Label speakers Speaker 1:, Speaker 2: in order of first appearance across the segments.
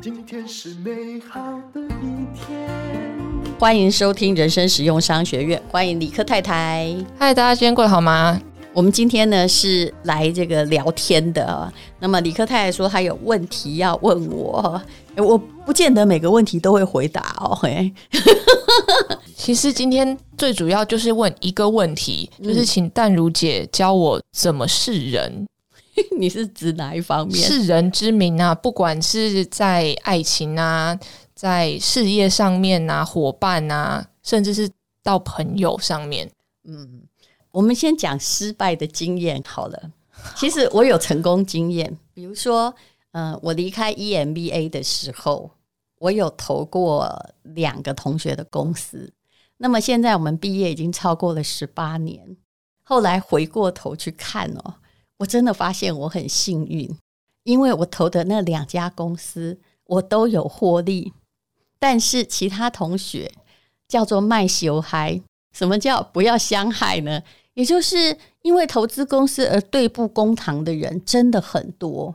Speaker 1: 今天是美好的一天。
Speaker 2: 欢迎收听人生实用商学院，欢迎理科太太。
Speaker 3: 嗨，大家今天过得好吗？
Speaker 2: 我们今天呢是来这个聊天的。那么理科太太说她有问题要问我，我不见得每个问题都会回答哦。嘿，
Speaker 3: 其实今天最主要就是问一个问题，就是请淡如姐教我怎么是人。
Speaker 2: 你是指哪一方面？
Speaker 3: 是人之名啊，不管是在爱情啊，在事业上面啊，伙伴啊，甚至是到朋友上面。
Speaker 2: 嗯，我们先讲失败的经验好了。其实我有成功经验，比如说，嗯、呃，我离开 EMBA 的时候，我有投过两个同学的公司。那么现在我们毕业已经超过了十八年，后来回过头去看哦。我真的发现我很幸运，因为我投的那两家公司我都有获利，但是其他同学叫做卖修嗨，什么叫不要相害呢？也就是因为投资公司而对簿公堂的人真的很多，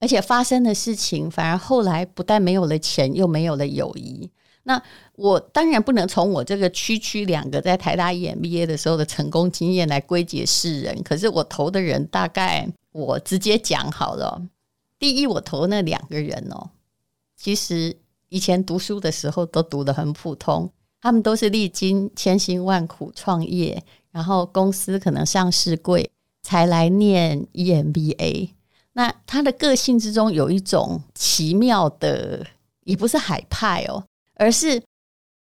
Speaker 2: 而且发生的事情反而后来不但没有了钱，又没有了友谊。那我当然不能从我这个区区两个在台大 EMBA 的时候的成功经验来归结世人，可是我投的人大概我直接讲好了。第一，我投那两个人哦，其实以前读书的时候都读得很普通，他们都是历经千辛万苦创业，然后公司可能上市贵才来念 EMBA。那他的个性之中有一种奇妙的，也不是海派哦。而是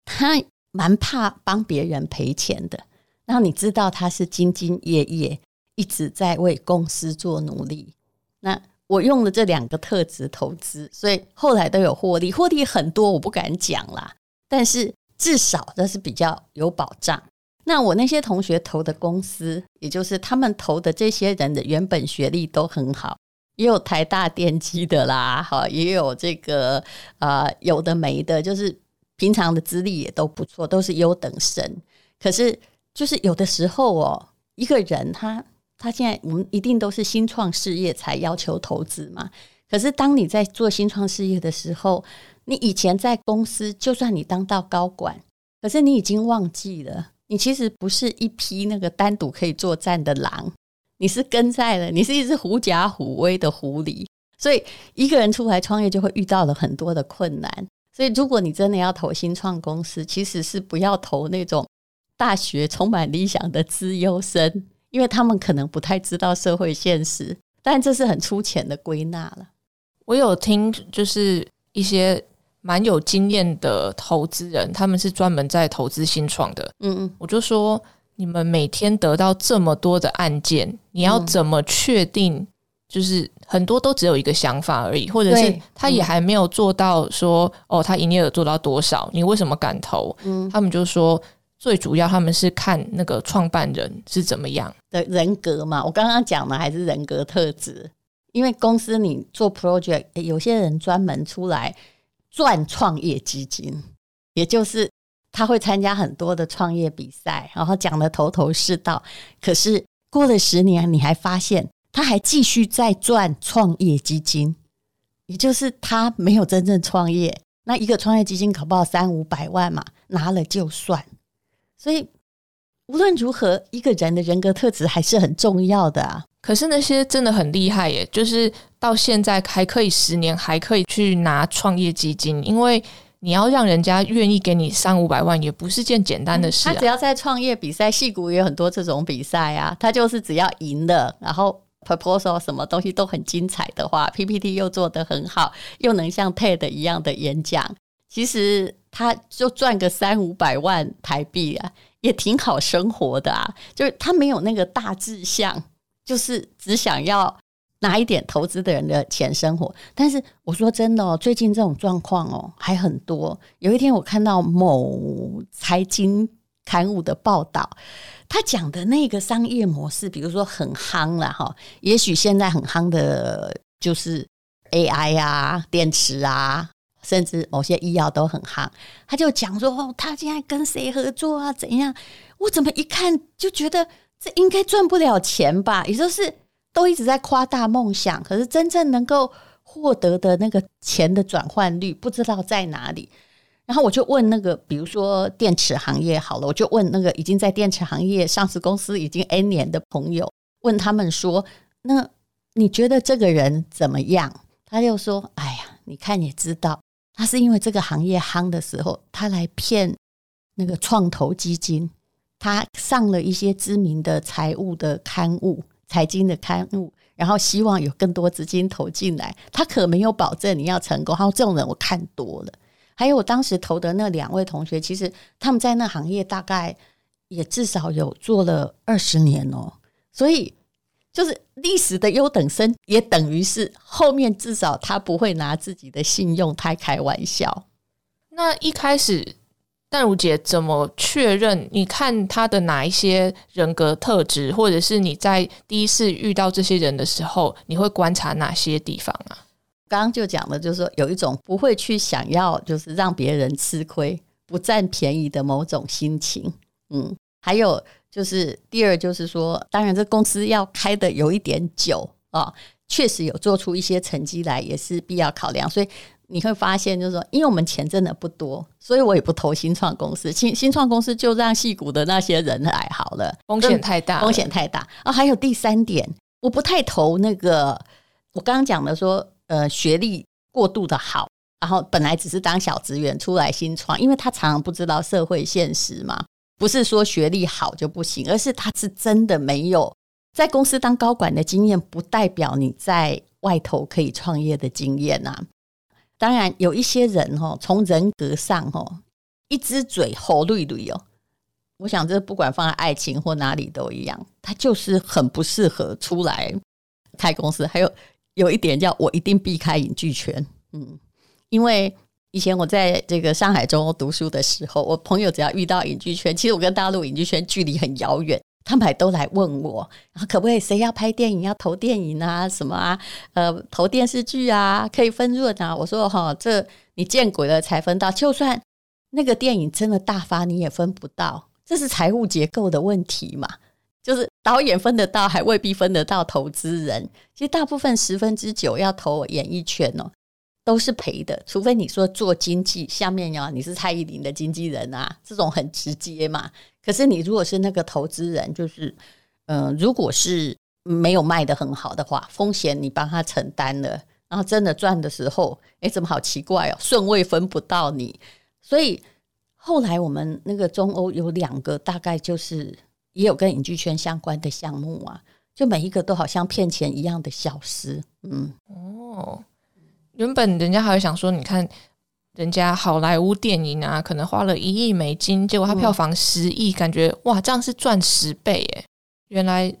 Speaker 2: 他蛮怕帮别人赔钱的，然后你知道他是兢兢业业，一直在为公司做努力。那我用了这两个特质投资，所以后来都有获利，获利很多我不敢讲啦，但是至少这是比较有保障。那我那些同学投的公司，也就是他们投的这些人的原本学历都很好。也有台大电机的啦，哈，也有这个呃有的没的，就是。平常的资历也都不错，都是优等生。可是，就是有的时候哦，一个人他他现在我们一定都是新创事业才要求投资嘛。可是，当你在做新创事业的时候，你以前在公司，就算你当到高管，可是你已经忘记了，你其实不是一匹那个单独可以作战的狼，你是跟在了，你是一只狐假虎威的狐狸。所以，一个人出来创业，就会遇到了很多的困难。所以，如果你真的要投新创公司，其实是不要投那种大学充满理想的资优生，因为他们可能不太知道社会现实。但这是很粗浅的归纳了。
Speaker 3: 我有听，就是一些蛮有经验的投资人，他们是专门在投资新创的。嗯嗯，我就说，你们每天得到这么多的案件，你要怎么确定？就是很多都只有一个想法而已，或者是他也还没有做到说哦，他营业额做到多少？你为什么敢投？嗯，他们就说最主要他们是看那个创办人是怎么样
Speaker 2: 的人格嘛。我刚刚讲的还是人格特质，因为公司你做 project，有些人专门出来赚创业基金，也就是他会参加很多的创业比赛，然后讲得头头是道。可是过了十年，你还发现。他还继续在赚创业基金，也就是他没有真正创业。那一个创业基金搞不好三五百万嘛，拿了就算。所以无论如何，一个人的人格特质还是很重要的啊。
Speaker 3: 可是那些真的很厉害耶，就是到现在还可以十年还可以去拿创业基金，因为你要让人家愿意给你三五百万，也不是件简单的事啊。
Speaker 2: 他只要在创业比赛，戏谷也有很多这种比赛啊，他就是只要赢了，然后。proposal 什么东西都很精彩的话，PPT 又做得很好，又能像 TED 一样的演讲，其实他就赚个三五百万台币啊，也挺好生活的啊。就是他没有那个大志向，就是只想要拿一点投资的人的钱生活。但是我说真的哦，最近这种状况哦还很多。有一天我看到某财经刊物的报道。他讲的那个商业模式，比如说很夯了哈，也许现在很夯的就是 AI 啊、电池啊，甚至某些医药都很夯。他就讲说，哦，他现在跟谁合作啊？怎样？我怎么一看就觉得这应该赚不了钱吧？也就是都一直在夸大梦想，可是真正能够获得的那个钱的转换率不知道在哪里。然后我就问那个，比如说电池行业好了，我就问那个已经在电池行业上市公司已经 N 年的朋友，问他们说：“那你觉得这个人怎么样？”他就说：“哎呀，你看也知道，他是因为这个行业夯的时候，他来骗那个创投基金，他上了一些知名的财务的刊物、财经的刊物，然后希望有更多资金投进来。他可没有保证你要成功。他说这种人我看多了。”还有我当时投的那两位同学，其实他们在那行业大概也至少有做了二十年哦，所以就是历史的优等生，也等于是后面至少他不会拿自己的信用太开玩笑。
Speaker 3: 那一开始淡如姐怎么确认？你看他的哪一些人格特质，或者是你在第一次遇到这些人的时候，你会观察哪些地方啊？
Speaker 2: 刚刚就讲的，就是说有一种不会去想要，就是让别人吃亏、不占便宜的某种心情。嗯，还有就是第二，就是说，当然这公司要开的有一点久啊，确实有做出一些成绩来，也是必要考量。所以你会发现，就是说，因为我们钱真的不多，所以我也不投新创公司。新新创公司就让戏股的那些人来好了，
Speaker 3: 风险太大，
Speaker 2: 风险太大啊。还有第三点，我不太投那个，我刚刚讲的说。呃，学历过度的好，然后本来只是当小职员出来新创，因为他常常不知道社会现实嘛。不是说学历好就不行，而是他是真的没有在公司当高管的经验，不代表你在外头可以创业的经验呐。当然，有一些人哦，从人格上哦，一只嘴吼绿绿哦，我想这不管放在爱情或哪里都一样，他就是很不适合出来开公司。还有。有一点叫我一定避开影剧圈，嗯，因为以前我在这个上海中欧读书的时候，我朋友只要遇到影剧圈，其实我跟大陆影剧圈距离很遥远，他们还都来问我，可不可以谁要拍电影要投电影啊，什么啊，呃，投电视剧啊，可以分润啊。我说哈，这你见鬼了才分到，就算那个电影真的大发，你也分不到，这是财务结构的问题嘛。就是导演分得到，还未必分得到投资人。其实大部分十分之九要投演艺圈哦，都是赔的。除非你说做经纪，下面呀你是蔡依林的经纪人啊，这种很直接嘛。可是你如果是那个投资人，就是嗯、如果是没有卖得很好的话，风险你帮他承担了，然后真的赚的时候，哎，怎么好奇怪哦，顺位分不到你。所以后来我们那个中欧有两个，大概就是。也有跟影剧圈相关的项目啊，就每一个都好像骗钱一样的消失。嗯，
Speaker 3: 哦，原本人家还会想说，你看人家好莱坞电影啊，可能花了一亿美金，结果他票房十亿，感觉哇，这样是赚十倍耶。原来。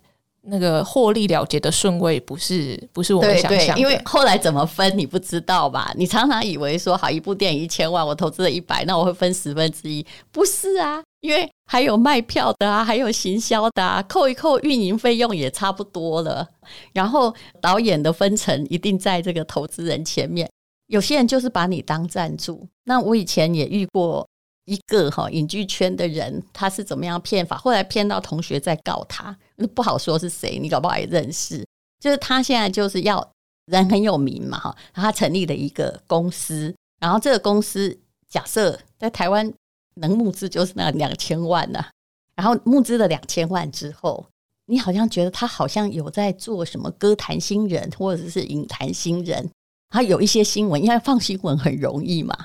Speaker 3: 那个获利了结的顺位不是不是我们想象的，
Speaker 2: 因为后来怎么分你不知道吧？你常常以为说好一部电影一千万，我投资了一百，那我会分十分之一，不是啊？因为还有卖票的啊，还有行销的啊，扣一扣运营费用也差不多了。然后导演的分成一定在这个投资人前面，有些人就是把你当赞助。那我以前也遇过。一个哈影剧圈的人，他是怎么样骗法？后来骗到同学在告他，不好说是谁，你搞不好也认识。就是他现在就是要人很有名嘛哈，他成立了一个公司，然后这个公司假设在台湾能募资就是那两千万呐，然后募资了两千万之后，你好像觉得他好像有在做什么歌坛新人或者是影坛新人，他有一些新闻，因为放新闻很容易嘛，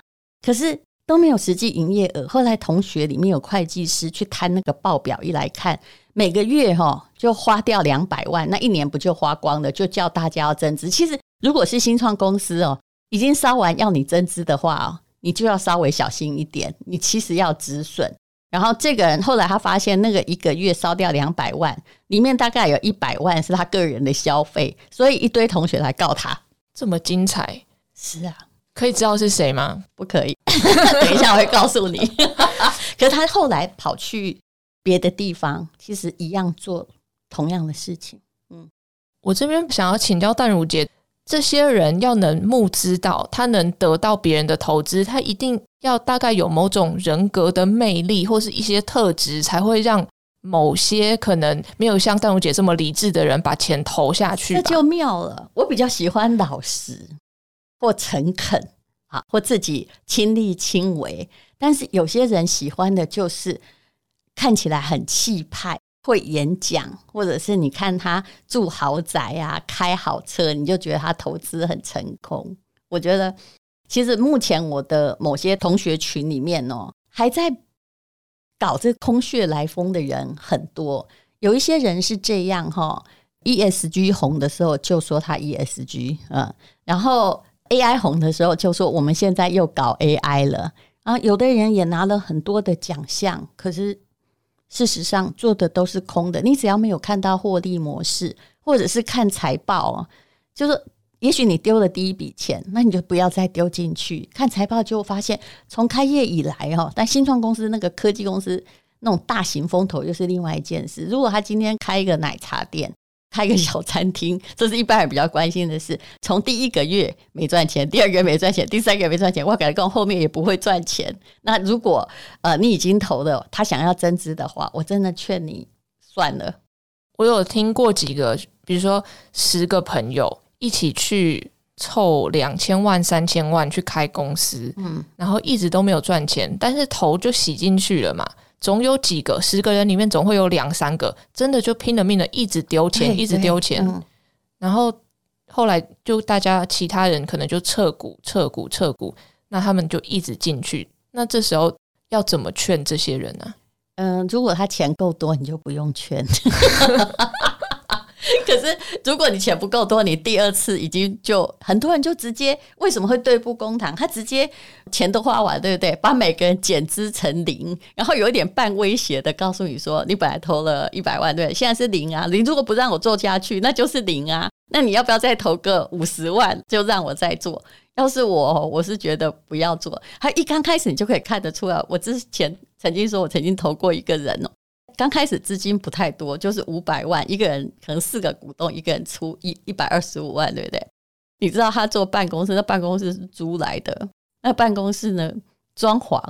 Speaker 2: 可是。都没有实际营业额。后来同学里面有会计师去看那个报表，一来看，每个月哈就花掉两百万，那一年不就花光了？就叫大家要增资。其实如果是新创公司哦，已经烧完要你增资的话哦，你就要稍微小心一点。你其实要止损。然后这个人后来他发现，那个一个月烧掉两百万，里面大概有一百万是他个人的消费，所以一堆同学来告他。
Speaker 3: 这么精彩？
Speaker 2: 是啊。
Speaker 3: 可以知道是谁吗？
Speaker 2: 不可以，等一下我会告诉你。可是他后来跑去别的地方，其实一样做同样的事情。嗯，
Speaker 3: 我这边想要请教淡如姐，这些人要能募资到，他能得到别人的投资，他一定要大概有某种人格的魅力，或是一些特质，才会让某些可能没有像淡如姐这么理智的人把钱投下去，
Speaker 2: 那就妙了。我比较喜欢老实或诚恳啊，或自己亲力亲为。但是有些人喜欢的就是看起来很气派，会演讲，或者是你看他住豪宅啊，开好车，你就觉得他投资很成功。我觉得其实目前我的某些同学群里面哦，还在。搞这空穴来风的人很多，有一些人是这样哈，ESG 红的时候就说他 ESG，嗯，然后 AI 红的时候就说我们现在又搞 AI 了，啊，有的人也拿了很多的奖项，可是事实上做的都是空的。你只要没有看到获利模式，或者是看财报，就是。也许你丢了第一笔钱，那你就不要再丢进去。看财报就发现，从开业以来哦，但新创公司那个科技公司那种大型风投又是另外一件事。如果他今天开一个奶茶店，开一个小餐厅，这是一般人比较关心的事。从第一个月没赚钱，第二个月没赚钱，第三个月没赚钱，我感觉后面也不会赚钱。那如果呃你已经投了，他想要增资的话，我真的劝你算了。
Speaker 3: 我有听过几个，比如说十个朋友。一起去凑两千万、三千万去开公司，嗯，然后一直都没有赚钱，但是头就洗进去了嘛。总有几个十个人里面总会有两三个真的就拼了命的一直丢钱，一直丢钱，嗯，然后后来就大家其他人可能就撤股、撤股、撤股，那他们就一直进去。那这时候要怎么劝这些人呢？
Speaker 2: 嗯，如果他钱够多，你就不用劝。可是，如果你钱不够多，你第二次已经就很多人就直接为什么会对簿公堂？他直接钱都花完，对不对？把每个人减资成零，然后有一点半威胁的告诉你说：“你本来投了一百万，对，现在是零啊，零如果不让我做下去，那就是零啊。那你要不要再投个五十万，就让我再做？要是我，我是觉得不要做。他一刚开始，你就可以看得出来。我之前曾经说我曾经投过一个人哦。”刚开始资金不太多，就是五百万，一个人可能四个股东，一个人出一一百二十五万，对不对？你知道他做办公室，那办公室是租来的，那办公室呢，装潢，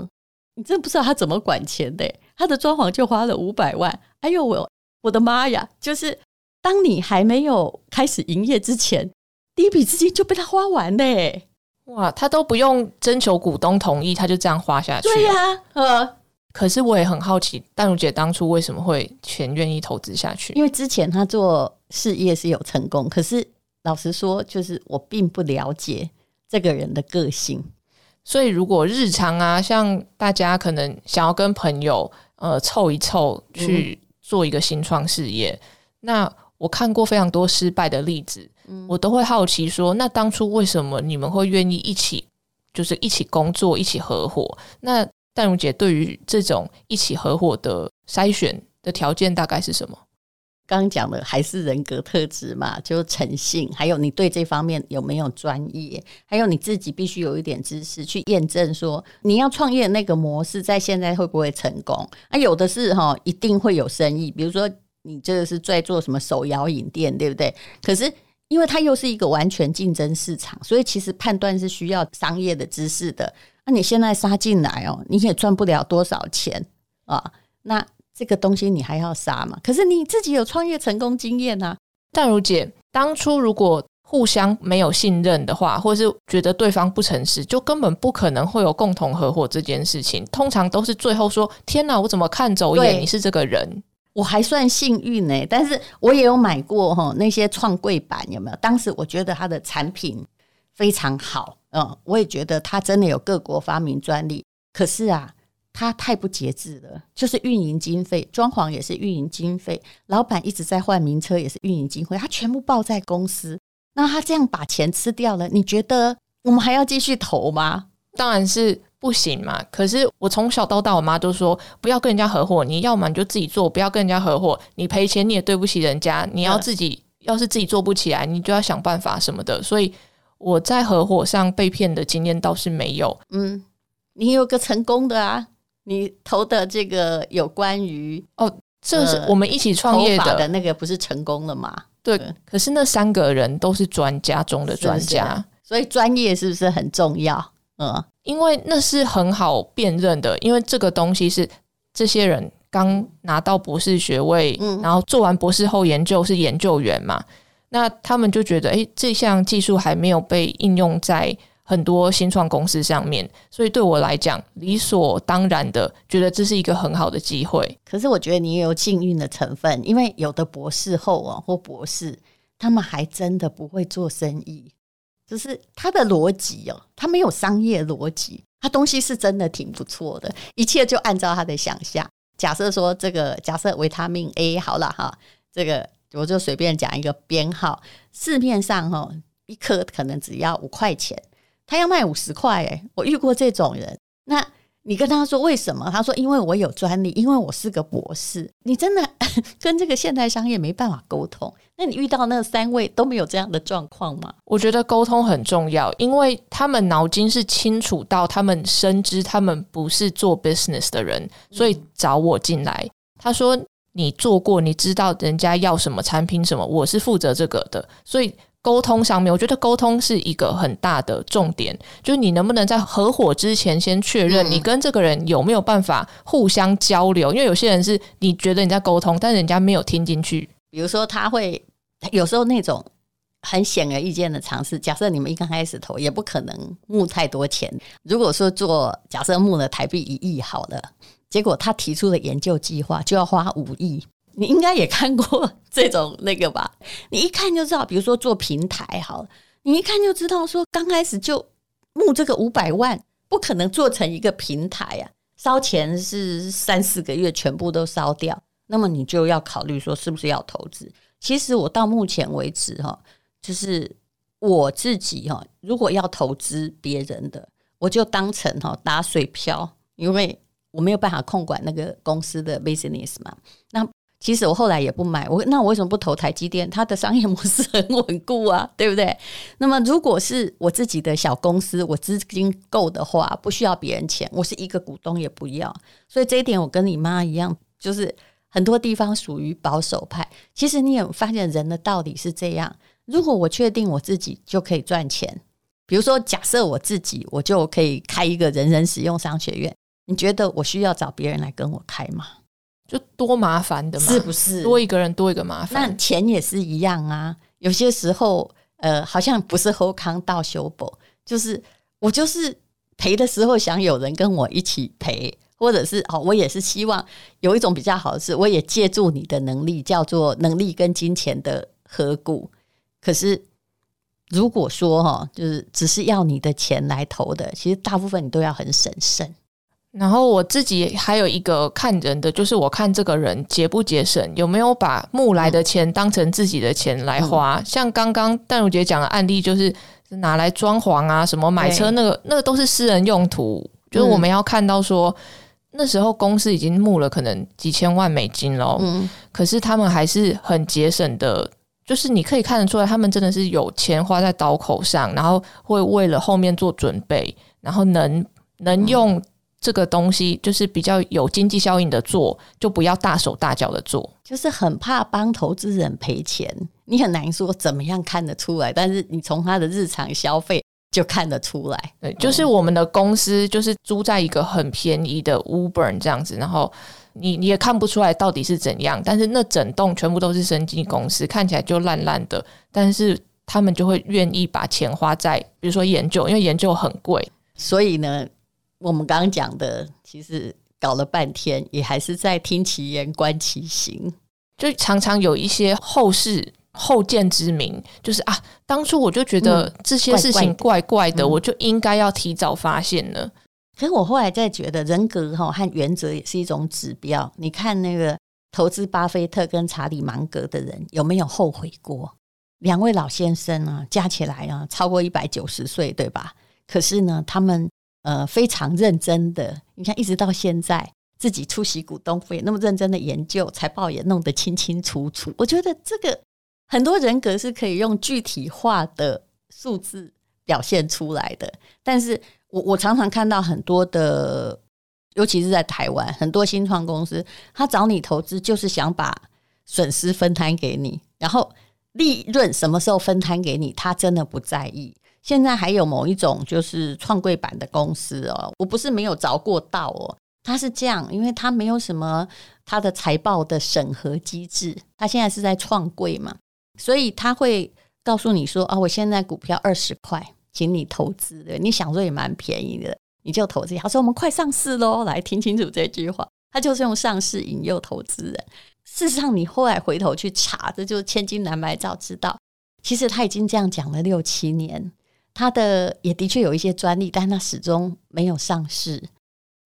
Speaker 2: 你真不知道他怎么管钱的，他的装潢就花了五百万。哎呦我我的妈呀！就是当你还没有开始营业之前，第一笔资金就被他花完嘞！
Speaker 3: 哇，他都不用征求股东同意，他就这样花下去。
Speaker 2: 对呀、啊，呃。
Speaker 3: 可是我也很好奇，淡如姐当初为什么会全愿意投资下去？
Speaker 2: 因为之前她做事业是有成功，可是老实说，就是我并不了解这个人的个性。
Speaker 3: 所以如果日常啊，像大家可能想要跟朋友呃凑一凑去做一个新创事业，嗯，那我看过非常多失败的例子，嗯，我都会好奇说，那当初为什么你们会愿意一起，就是一起工作，一起合伙？那淡如姐对于这种一起合伙的筛选的条件大概是什么？
Speaker 2: 刚刚讲的还是人格特质嘛，就诚信，还有你对这方面有没有专业，还有你自己必须有一点知识去验证说你要创业那个模式在现在会不会成功？啊，有的是哈，一定会有生意。比如说你这个是在做什么手摇饮店，对不对？可是因为它又是一个完全竞争市场，所以其实判断是需要商业的知识的。那你现在杀进来哦，你也赚不了多少钱啊。那这个东西你还要杀吗？可是你自己有创业成功经验啊。
Speaker 3: 淡如姐，当初如果互相没有信任的话，或者是觉得对方不诚实，就根本不可能会有共同合伙这件事情。通常都是最后说：“天哪，我怎么看走眼？你是这个人。”
Speaker 2: 我还算幸运呢，但是我也有买过哈那些创柜板，有没有？当时我觉得它的产品非常好。嗯，我也觉得他真的有各国发明专利，可是啊，他太不节制了，就是运营经费，装潢也是运营经费，老板一直在换名车也是运营经费，他全部报在公司，那他这样把钱吃掉了，你觉得我们还要继续投吗？
Speaker 3: 当然是不行嘛。可是我从小到大，我妈都说不要跟人家合伙，你要么你就自己做，不要跟人家合伙，你赔钱你也对不起人家，你要自己，要是自己做不起来，你就要想办法什么的，所以。我在合伙上被骗的经验倒是没有。
Speaker 2: 嗯，你有个成功的啊，你投的这个有关于
Speaker 3: 哦，这是我们一起创业的，
Speaker 2: 的那个不是成功了吗？
Speaker 3: 对，可是那三个人都是专家中的专家，是是，
Speaker 2: 所以专业是不是很重要？嗯，
Speaker 3: 因为那是很好辨认的，因为这个东西是这些人刚拿到博士学位，嗯，然后做完博士后研究是研究员嘛，那他们就觉得，诶，这项技术还没有被应用在很多新创公司上面，所以对我来讲，理所当然的觉得这是一个很好的机会。
Speaker 2: 可是我觉得你也有幸运的成分，因为有的博士后啊或博士，他们还真的不会做生意，就是他的逻辑哦，他没有商业逻辑，他东西是真的挺不错的，一切就按照他的想象。假设说这个，假设维他命 A 好了哈，这个我就随便讲一个编号，市面上哈一颗可能只要五块钱，他要卖五十块诶，我遇过这种人，那。你跟他说为什么？他说因为我有专利，因为我是个博士。你真的 跟这个现代商业没办法沟通。那你遇到那三位都没有这样的状况吗？
Speaker 3: 我觉得沟通很重要，因为他们脑筋是清楚到他们深知他们不是做 business 的人，所以找我进来。他说你做过，你知道人家要什么产品什么，我是负责这个的，所以。沟通上面，我觉得沟通是一个很大的重点，就是你能不能在合伙之前先确认你跟这个人有没有办法互相交流，因为有些人是你觉得你在沟通，但人家没有听进去。
Speaker 2: 比如说，他会有时候那种很显而易见的尝试，假设你们一刚开始投，也不可能募太多钱。如果说做假设募了台币一亿好了，结果他提出的研究计划就要花五亿。你应该也看过这种那个吧？你一看就知道，比如说做平台好，你一看就知道说刚开始就募这个五百万，不可能做成一个平台啊，烧钱是三四个月全部都烧掉，那么你就要考虑说是不是要投资。其实我到目前为止哈，就是我自己哈，如果要投资别人的，我就当成哈打水漂，因为我没有办法控管那个公司的 business 嘛，那。其实我后来也不买，我那我为什么不投台积电？它的商业模式很稳固啊，对不对？那么如果是我自己的小公司，我资金够的话，不需要别人钱，我是一个股东也不要。所以这一点我跟你妈一样，就是很多地方属于保守派。其实你有发现人的道理是这样：如果我确定我自己就可以赚钱，比如说假设我自己我就可以开一个人人使用商学院，你觉得我需要找别人来跟我开吗？
Speaker 3: 就多麻烦的嘛，
Speaker 2: 是不是？
Speaker 3: 多一个人多一个麻烦。
Speaker 2: 那钱也是一样啊。有些时候，呃，好像不是后康到修补，就是我就是赔的时候想有人跟我一起赔，或者是哦，我也是希望有一种比较好的是，我也借助你的能力，叫做能力跟金钱的合股。可是如果说哈，就是只是要你的钱来投的，其实大部分你都要很审慎。
Speaker 3: 然后我自己还有一个看人的，就是我看这个人节不节省，有没有把募来的钱当成自己的钱来花。嗯、像刚刚淡如姐讲的案例，就是拿来装潢啊，什么买车那个，那个都是私人用途。就是我们要看到说，那时候公司已经募了可能几千万美金了，嗯，可是他们还是很节省的，就是你可以看得出来，他们真的是有钱花在刀口上，然后会为了后面做准备，然后能能用。这个东西就是比较有经济效应的做，就不要大手大脚的做，
Speaker 2: 就是很怕帮投资人赔钱。你很难说怎么样看得出来，但是你从他的日常消费就看得出来。
Speaker 3: 对，就是我们的公司就是租在一个很便宜的 Woburn 这样子，然后你你也看不出来到底是怎样，但是那整栋全部都是生技公司，看起来就烂烂的，但是他们就会愿意把钱花在比如说研究，因为研究很贵，
Speaker 2: 所以呢。我们刚刚讲的，其实搞了半天，也还是在听其言观其行，
Speaker 3: 就常常有一些后世后见之明，就是啊，当初我就觉得这些事情怪怪的，我就应该要提早发现了。
Speaker 2: 可是我后来再觉得，人格哈和原则也是一种指标。你看那个投资巴菲特跟查理芒格的人有没有后悔过？两位老先生啊，加起来啊超过一百九十岁，对吧？可是呢，他们。呃，非常认真的，你看，一直到现在，自己出席股东会，那么认真的研究，财报也弄得清清楚楚。我觉得这个很多人格是可以用具体化的数字表现出来的。但是我我常常看到很多的，尤其是在台湾，很多新创公司，他找你投资就是想把损失分摊给你，然后利润什么时候分摊给你，他真的不在意。现在还有某一种就是创柜板的公司哦，我不是没有着过道哦，他是这样，因为他没有什么他的财报的审核机制，他现在是在创柜嘛，所以他会告诉你说啊，我现在股票二十块，请你投资的，你想说也蛮便宜的，你就投资。他说我们快上市喽，来听清楚这句话，他就是用上市引诱投资人。事实上，你后来回头去查，这就是千金难买早知道，其实他已经这样讲了六七年，他的也的确有一些专利，但他始终没有上市。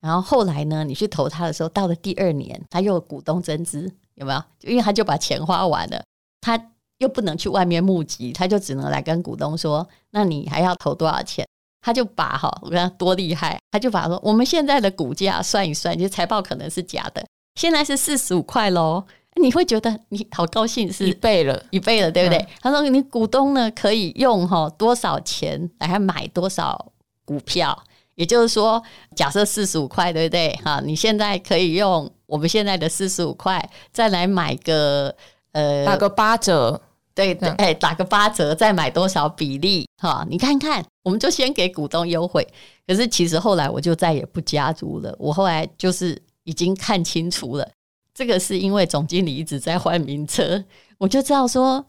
Speaker 2: 然后后来呢，你去投他的时候，到了第二年，他又股东增资，有没有？因为他就把钱花完了，他又不能去外面募集，他就只能来跟股东说：“那你还要投多少钱？”他就把哈，我跟他多厉害，他就把说我们现在的股价算一算，就财报可能是假的，现在是四十五块喽。你会觉得你好高兴，是
Speaker 3: 一倍了，
Speaker 2: 一倍了，对不对？嗯、他说你股东呢可以用哈多少钱来买多少股票。也就是说，假设四十五块，对不对？哈，你现在可以用我们现在的四十五块，再来买个呃，
Speaker 3: 打个八折，
Speaker 2: 对对，哎，打个八折，再买多少比例？哈，你看看，我们就先给股东优惠。可是其实后来我就再也不加入了。我后来就是已经看清楚了，这个是因为总经理一直在换名车，我就知道说，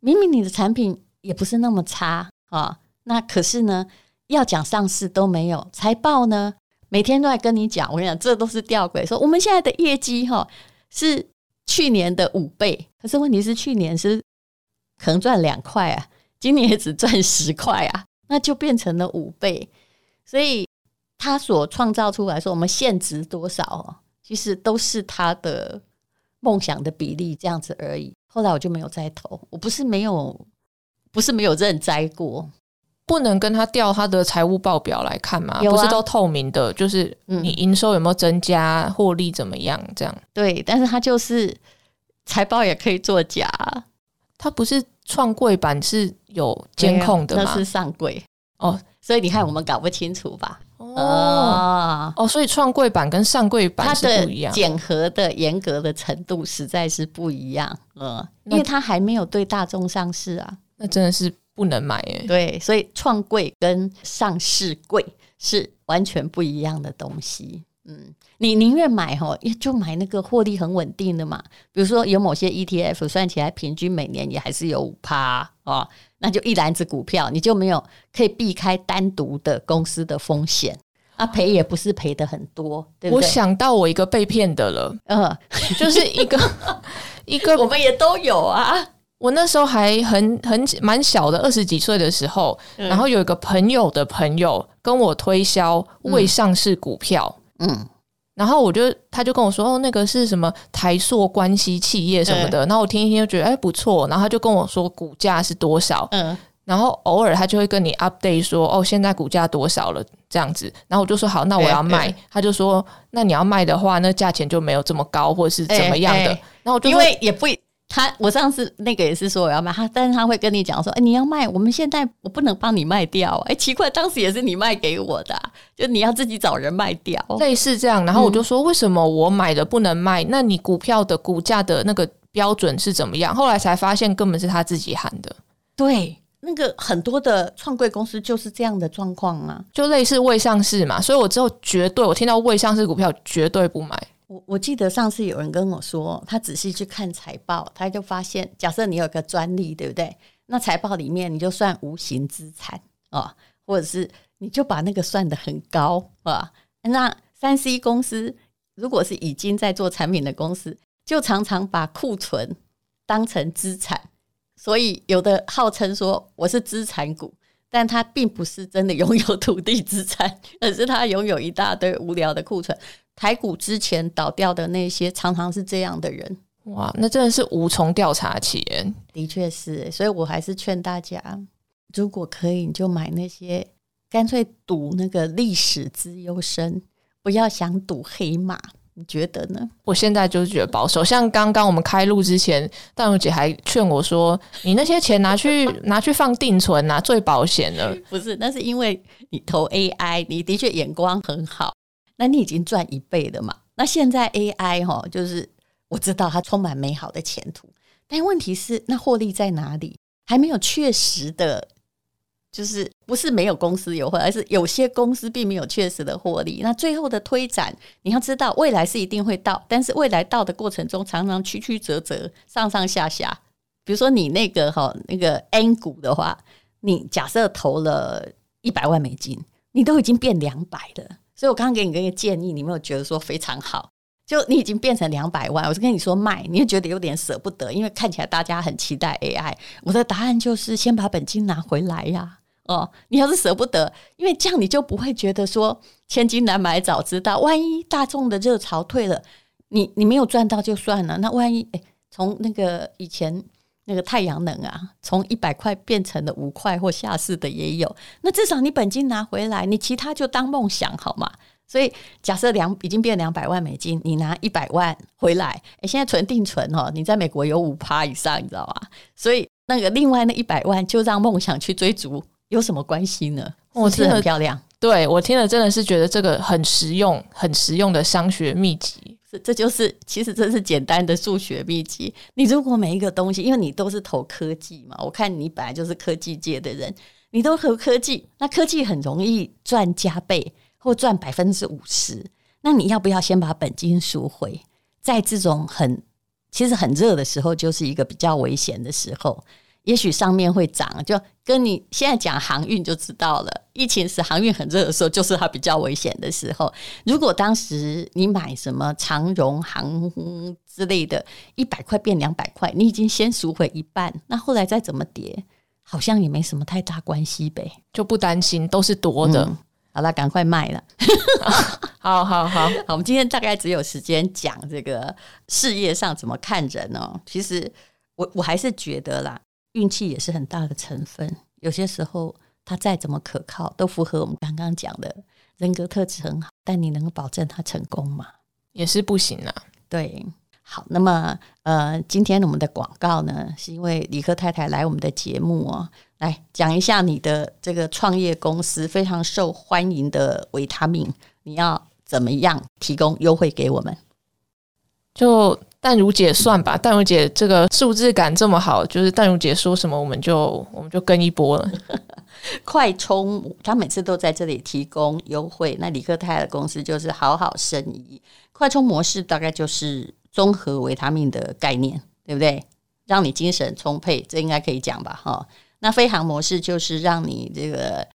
Speaker 2: 明明你的产品也不是那么差啊，那可是呢？要讲上市都没有财报呢，每天都在跟你讲。我跟你讲，这都是吊诡。说我们现在的业绩哈是去年的五倍，可是问题是去年是可能赚两块啊，今年也只赚十块啊，那就变成了五倍。所以他所创造出来说我们现值多少，其实都是他的梦想的比例这样子而已。后来我就没有再投，我不是没有，不是没有认栽过。
Speaker 3: 不能跟他调他的财务报表来看嘛？啊、不是都透明的，就是你营收有没有增加，获、嗯、利怎么样？这样
Speaker 2: 对，但是他就是财报也可以作假，
Speaker 3: 他不是创柜版是有监控的吗？
Speaker 2: 那是上柜哦，所以你看我们搞不清楚吧？
Speaker 3: 哦哦，哦，所以创柜板跟上柜板是不一样，
Speaker 2: 检核的严格的程度实在是不一样。嗯，因为它还没有对大众上市啊，
Speaker 3: 那真的是。不能买诶，
Speaker 2: 对，所以创柜跟上市柜是完全不一样的东西。嗯，你宁愿买哈，就买那个获利很稳定的嘛。比如说有某些 ETF 算起来平均每年也还是有五趴哦，那就一篮子股票，你就没有可以避开单独的公司的风险，啊，赔也不是赔的很多，对不对？
Speaker 3: 我想到我一个被骗的了，嗯，就是一个 一个，
Speaker 2: 我们也都有啊。
Speaker 3: 我那时候还很很蛮小的，二十几岁的时候，嗯、然后有一个朋友的朋友跟我推销未上市股票，嗯，嗯然后我就他就跟我说，哦，那个是什么台塑关系企业什么的，嗯、然后我听一听就觉得哎不错，然后他就跟我说股价是多少，嗯，然后偶尔他就会跟你 update 说，哦，现在股价多少了这样子，然后我就说好，那我要卖，他就说那你要卖的话，那价钱就没有这么高，或者是怎么样的，然后我就
Speaker 2: 因为也不。他我上次那个也是说我要卖他，但是他会跟你讲说，哎，你要卖，我们现在我不能帮你卖掉，哎，奇怪，当时也是你卖给我的，就你要自己找人卖掉，
Speaker 3: 类似这样。然后我就说，为什么我买的不能卖？那你股票的股价的那个标准是怎么样？后来才发现根本是他自己喊的。
Speaker 2: 对，那个很多的创柜公司就是这样的状况啊，
Speaker 3: 就类似未上市嘛。所以我之后绝对，我听到未上市股票绝对不买。
Speaker 2: 我我记得上次有人跟我说，他仔细去看财报，他就发现，假设你有个专利，对不对？那财报里面你就算无形资产啊，或者是你就把那个算得很高啊。那三 C 公司如果是已经在做产品的公司，就常常把库存当成资产，所以有的号称说我是资产股，但他并不是真的拥有土地资产，而是他拥有一大堆无聊的库存。台股之前倒掉的那些，常常是这样的人。
Speaker 3: 哇，那真的是无从调查起。
Speaker 2: 的确是，所以我还是劝大家，如果可以，你就买那些，干脆赌那个历史资优生，不要想赌黑马。你觉得呢？
Speaker 3: 我现在就是觉得保守。像刚刚我们开录之前，大勇姐还劝我说：“你那些钱拿去拿去放定存啊，最保险了。”
Speaker 2: 不是，那是因为你投 AI，你的确眼光很好。那你已经赚一倍了嘛？那现在 AI 哈，就是我知道它充满美好的前途，但问题是，那获利在哪里？还没有确实的，就是不是没有公司有获，而是有些公司并没有确实的获利。那最后的推展，你要知道未来是一定会到，但是未来到的过程中常常曲曲折折，上上下下。比如说你那个哈那个 N 股的话，你假设投了一百万美金，你都已经变两百了。所以我刚刚给你一个建议，你没有觉得说非常好？就你已经变成两百万，我是跟你说卖，你也觉得有点舍不得，因为看起来大家很期待 AI。我的答案就是先把本金拿回来呀。哦，你要是舍不得，因为这样你就不会觉得说千金难买早知道，万一大众的热潮退了，你你没有赚到就算了。那万一诶，从那个以前那个太阳能啊，从一百块变成了五块或下市的也有，那至少你本金拿回来，你其他就当梦想好吗？所以，假设两已经变两百万美金，你拿一百万回来，诶，现在存定存哦，你在美国有五趴以上，你知道吗？所以那个另外那一百万就让梦想去追逐，有什么关系呢？我听了很漂亮，
Speaker 3: 对我听了真的是觉得这个很实用、很实用的商学秘籍。
Speaker 2: 这这就是其实这是简单的数学秘籍。你如果每一个东西，因为你都是投科技嘛，我看你本来就是科技界的人，你都投科技，那科技很容易赚加倍。或赚百分之五十，那你要不要先把本金赎回？在这种很其实很热的时候，就是一个比较危险的时候。也许上面会涨，就跟你现在讲航运就知道了。疫情时航运很热的时候，就是它比较危险的时候。如果当时你买什么长荣航之类的，一百块变两百块，你已经先赎回一半，那后来再怎么跌，好像也没什么太大关系呗，
Speaker 3: 就不担心，都是多的。嗯
Speaker 2: 好了，赶快卖了。
Speaker 3: 好好好，好，
Speaker 2: 我们今天大概只有时间讲这个事业上怎么看人哦。其实我我还是觉得啦，运气也是很大的成分。有些时候他再怎么可靠，都符合我们刚刚讲的人格特质很好，但你能够保证他成功吗？
Speaker 3: 也是不行啊。
Speaker 2: 对。好，那么呃，今天我们的广告呢，是因为李克太太来我们的节目哦，来讲一下你的这个创业公司非常受欢迎的维他命，你要怎么样提供优惠给我们？
Speaker 3: 就淡如姐算吧，淡如姐这个数字感这么好，就是淡如姐说什么我们就我们就跟一波了。
Speaker 2: 快充，他每次都在这里提供优惠，那李克泰的公司就是好好生意。快充模式大概就是。综合维他命的概念，对不对？让你精神充沛，这应该可以讲吧？哈，那飞航模式就是让你这个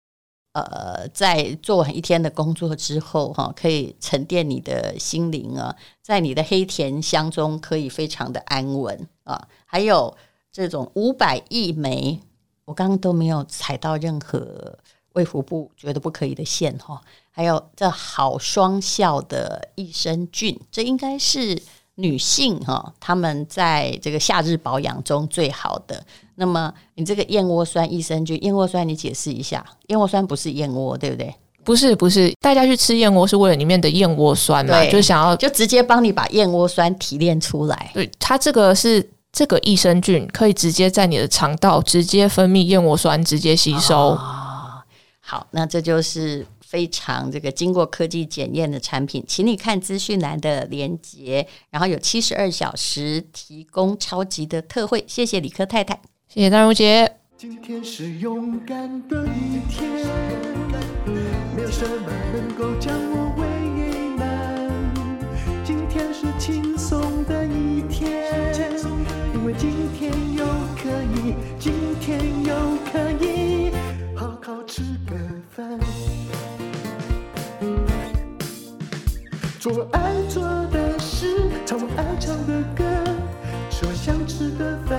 Speaker 2: 呃，在做完一天的工作之后，哈，可以沉淀你的心灵啊，在你的黑甜香中可以非常的安稳啊。还有这种五百亿枚，我刚刚都没有踩到任何卫福部觉得不可以的线哈。还有这好双效的益生菌，这应该是。女性哈，她们在这个夏日保养中最好的。那么，你这个燕窝酸益生菌，燕窝酸你解释一下，燕窝酸不是燕窝，对不对？
Speaker 3: 不是，不是，大家去吃燕窝是为了里面的燕窝酸嘛？就想要
Speaker 2: 就直接帮你把燕窝酸提炼出来。
Speaker 3: 对，它这个是这个益生菌可以直接在你的肠道直接分泌燕窝酸，直接吸收。
Speaker 2: 哦，好，那这就是。非常这个经过科技检验的产品，请你看资讯栏的连接，然后有七十二小时提供超级的特惠。谢谢李科太太，
Speaker 3: 谢谢淡如姐。
Speaker 1: 今天是勇敢的一天，没有什么能够将我为难。今天是轻松的一天，因为今天又可以，今天又可以好好吃个饭。做我爱做的事，唱我爱唱的歌，吃我想吃的饭，